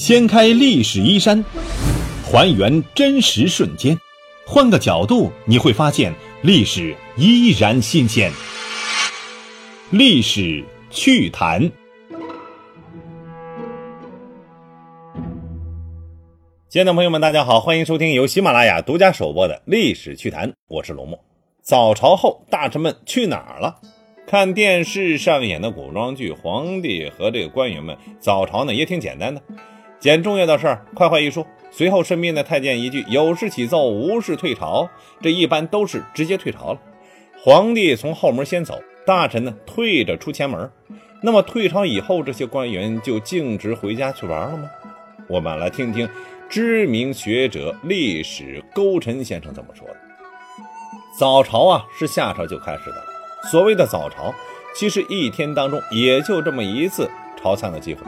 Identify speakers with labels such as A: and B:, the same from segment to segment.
A: 掀开历史衣衫，还原真实瞬间，换个角度你会发现历史依然新鲜。历史趣谈。
B: 亲爱的朋友们，大家好，欢迎收听由喜马拉雅独家首播的《历史趣谈》，我是龙墨。早朝后，大臣们去哪儿了？看电视上演的古装剧，皇帝和这个官员们早朝呢也挺简单的，捡重要的事儿，快快一说。随后身边的太监一句“有事起奏，无事退朝”，这一般都是直接退朝了。皇帝从后门先走，大臣呢退着出前门。那么退朝以后，这些官员就径直回家去玩了吗？我们来听听知名学者、历史勾陈先生怎么说的。早朝啊，是夏朝就开始的了。所谓的早朝，其实一天当中也就这么一次朝餐的机会，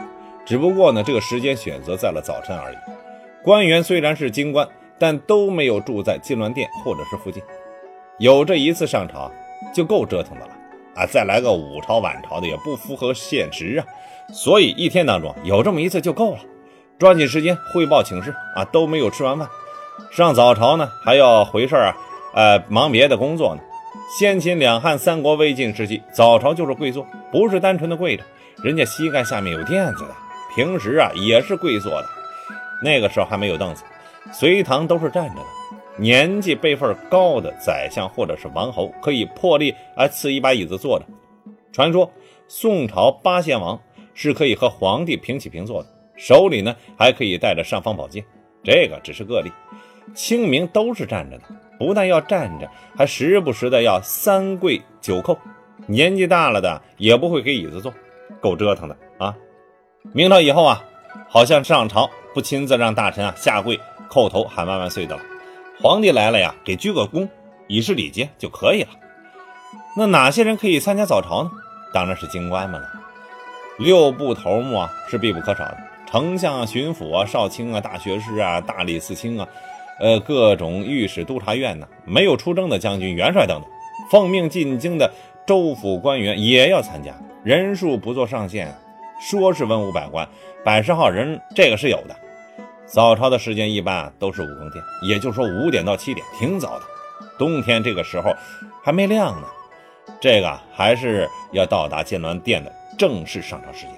B: 只不过呢，这个时间选择在了早晨而已。官员虽然是京官，但都没有住在金銮殿或者是附近，有这一次上朝就够折腾的了啊！再来个午朝晚朝的也不符合现实啊。所以一天当中有这么一次就够了，抓紧时间汇报请示啊！都没有吃完饭，上早朝呢还要回事啊，呃，忙别的工作呢。先秦两汉三国魏晋时期，早朝就是跪坐，不是单纯的跪着，人家膝盖下面有垫子的。平时啊也是跪坐的，那个时候还没有凳子，隋唐都是站着的。年纪辈分高的宰相或者是王侯可以破例来赐一把椅子坐着。传说宋朝八贤王是可以和皇帝平起平坐的，手里呢还可以带着尚方宝剑，这个只是个例。清明都是站着的。不但要站着，还时不时的要三跪九叩。年纪大了的也不会给椅子坐，够折腾的啊！明朝以后啊，好像上朝不亲自让大臣啊下跪叩头喊万万岁的了。皇帝来了呀，给鞠个躬，以示礼节就可以了。那哪些人可以参加早朝呢？当然是京官们了。六部头目啊是必不可少的，丞相、巡抚啊、少卿啊、大学士啊、大理寺卿啊。呃，各种御史、督察院呢，没有出征的将军、元帅等等，奉命进京的州府官员也要参加，人数不做上限，说是文武百官，百十号人，这个是有的。早朝的时间一般都是五更天，也就是说五点到七点，挺早的。冬天这个时候还没亮呢，这个还是要到达建銮殿的正式上朝时间。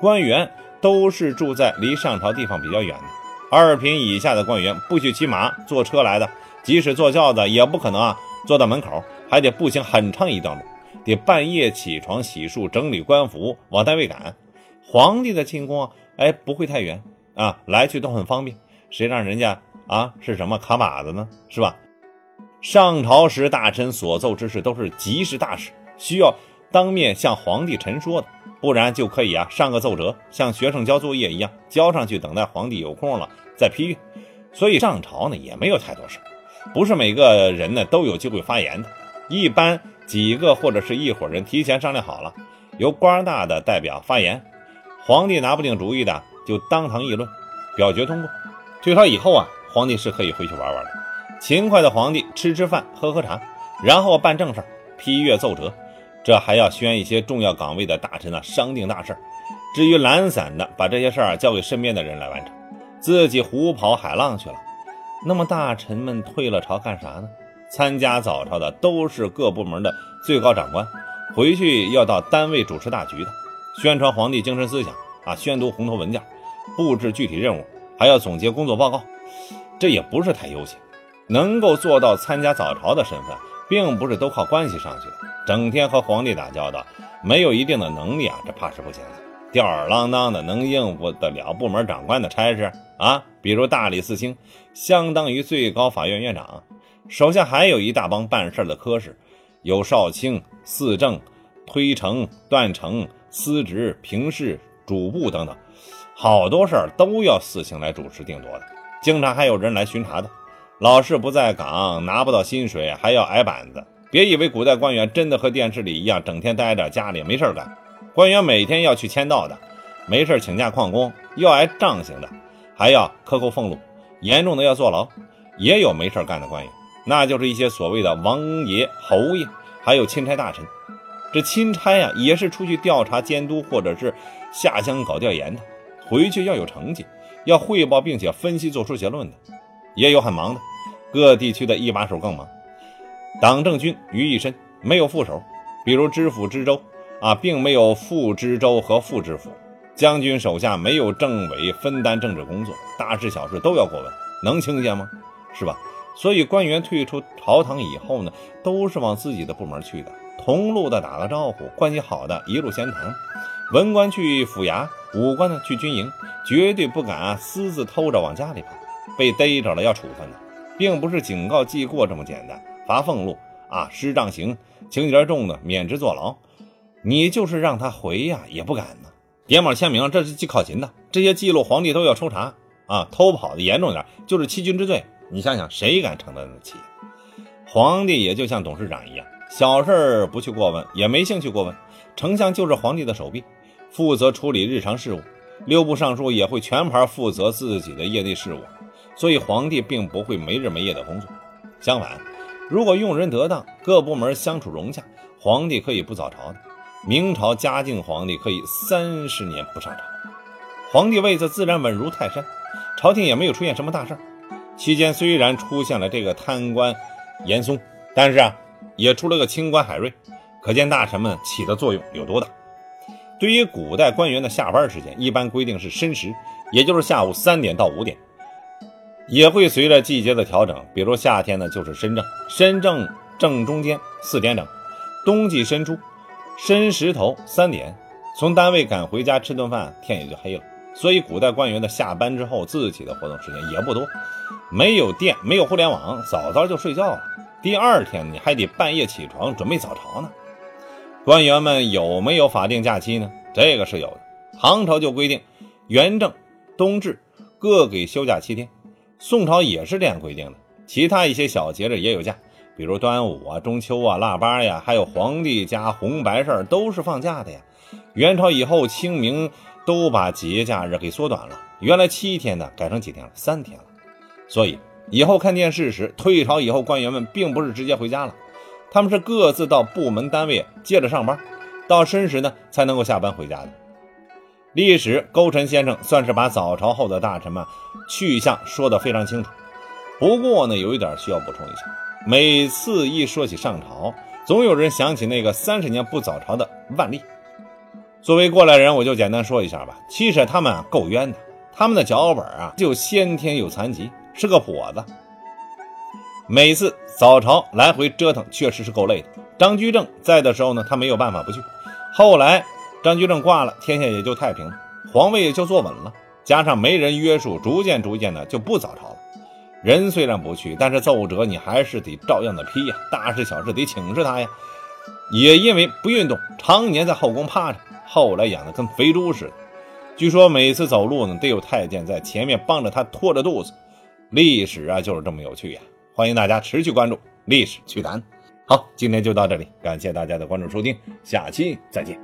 B: 官员都是住在离上朝地方比较远的。二品以下的官员不许骑马、坐车来的，即使坐轿子也不可能啊，坐到门口还得步行很长一段路，得半夜起床洗漱、整理官服往单位赶。皇帝的寝宫啊哎不会太远啊，来去都很方便，谁让人家啊是什么卡马子呢？是吧？上朝时大臣所奏之事都是急事大事，需要当面向皇帝陈说的。不然就可以啊，上个奏折，像学生交作业一样交上去，等待皇帝有空了再批阅。所以上朝呢也没有太多事不是每个人呢都有机会发言的。一般几个或者是一伙人提前商量好了，由官大的代表发言，皇帝拿不定主意的就当堂议论，表决通过。退朝以后啊，皇帝是可以回去玩玩的。勤快的皇帝吃吃饭，喝喝茶，然后办正事，批阅奏折。这还要宣一些重要岗位的大臣呢，商定大事儿。至于懒散的，把这些事儿交给身边的人来完成，自己胡跑海浪去了。那么大臣们退了朝干啥呢？参加早朝的都是各部门的最高长官，回去要到单位主持大局的，宣传皇帝精神思想啊，宣读红头文件，布置具体任务，还要总结工作报告。这也不是太悠闲，能够做到参加早朝的身份。并不是都靠关系上去的，整天和皇帝打交道，没有一定的能力啊，这怕是不行的。吊儿郎当的能应付得了部门长官的差事啊？比如大理寺卿，相当于最高法院院长，手下还有一大帮办事的科室，有少卿、四正、推呈、断呈、司职、平事、主簿等等，好多事儿都要四卿来主持定夺的，经常还有人来巡查的。老是不在岗，拿不到薪水，还要挨板子。别以为古代官员真的和电视里一样，整天待着家里没事干。官员每天要去签到的，没事请假旷工，要挨杖刑的，还要克扣俸禄，严重的要坐牢。也有没事干的官员，那就是一些所谓的王爷、侯爷，还有钦差大臣。这钦差啊，也是出去调查监督，或者是下乡搞调研的，回去要有成绩。要汇报并且分析做出结论的，也有很忙的，各地区的一把手更忙。党政军于一身，没有副手，比如知府知州啊，并没有副知州和副知府。将军手下没有政委分担政治工作，大事小事都要过问，能清闲吗？是吧？所以官员退出朝堂以后呢，都是往自己的部门去的，同路的打个招呼，关系好的一路闲谈。文官去府衙，武官呢去军营，绝对不敢私自偷着往家里跑，被逮着了要处分的，并不是警告记过这么简单，罚俸禄啊，施杖刑，情节重的免职坐牢。你就是让他回呀，也不敢呢。点卯签名，这是记考勤的，这些记录皇帝都要抽查啊！偷跑的严重点，就是欺君之罪。你想想，谁敢承担得起？皇帝也就像董事长一样，小事不去过问，也没兴趣过问。丞相就是皇帝的手臂，负责处理日常事务。六部尚书也会全盘负责自己的业内事务，所以皇帝并不会没日没夜的工作。相反，如果用人得当，各部门相处融洽，皇帝可以不早朝的。明朝嘉靖皇帝可以三十年不上朝，皇帝位子自然稳如泰山，朝廷也没有出现什么大事期间虽然出现了这个贪官严嵩，但是啊，也出了个清官海瑞，可见大臣们起的作用有多大。对于古代官员的下班时间，一般规定是申时，也就是下午三点到五点，也会随着季节的调整，比如夏天呢就是申正，申正正中间四点整，冬季申初。申时头三点，从单位赶回家吃顿饭，天也就黑了。所以古代官员的下班之后，自己的活动时间也不多。没有电，没有互联网，早早就睡觉了。第二天你还得半夜起床准备早朝呢。官员们有没有法定假期呢？这个是有的。唐朝就规定，元正、冬至各给休假七天。宋朝也是这样规定的。其他一些小节日也有假。比如端午啊、中秋啊、腊八呀，还有皇帝家红白事儿都是放假的呀。元朝以后，清明都把节假日给缩短了，原来七天的改成几天了？三天了。所以以后看电视时，退朝以后官员们并不是直接回家了，他们是各自到部门单位接着上班，到申时呢才能够下班回家的。历史勾陈先生算是把早朝后的大臣们去向说得非常清楚。不过呢，有一点需要补充一下。每次一说起上朝，总有人想起那个三十年不早朝的万历。作为过来人，我就简单说一下吧。其实他们够冤的，他们的脚本啊就先天有残疾，是个跛子。每次早朝来回折腾，确实是够累的。张居正在的时候呢，他没有办法不去。后来张居正挂了，天下也就太平了，皇位也就坐稳了。加上没人约束，逐渐逐渐的就不早朝了。人虽然不去，但是奏折你还是得照样的批呀，大事小事得请示他呀。也因为不运动，常年在后宫趴着，后来养得跟肥猪似的。据说每次走路呢，得有太监在前面帮着他拖着肚子。历史啊，就是这么有趣呀！欢迎大家持续关注历史趣谈。好，今天就到这里，感谢大家的关注收听，下期再见。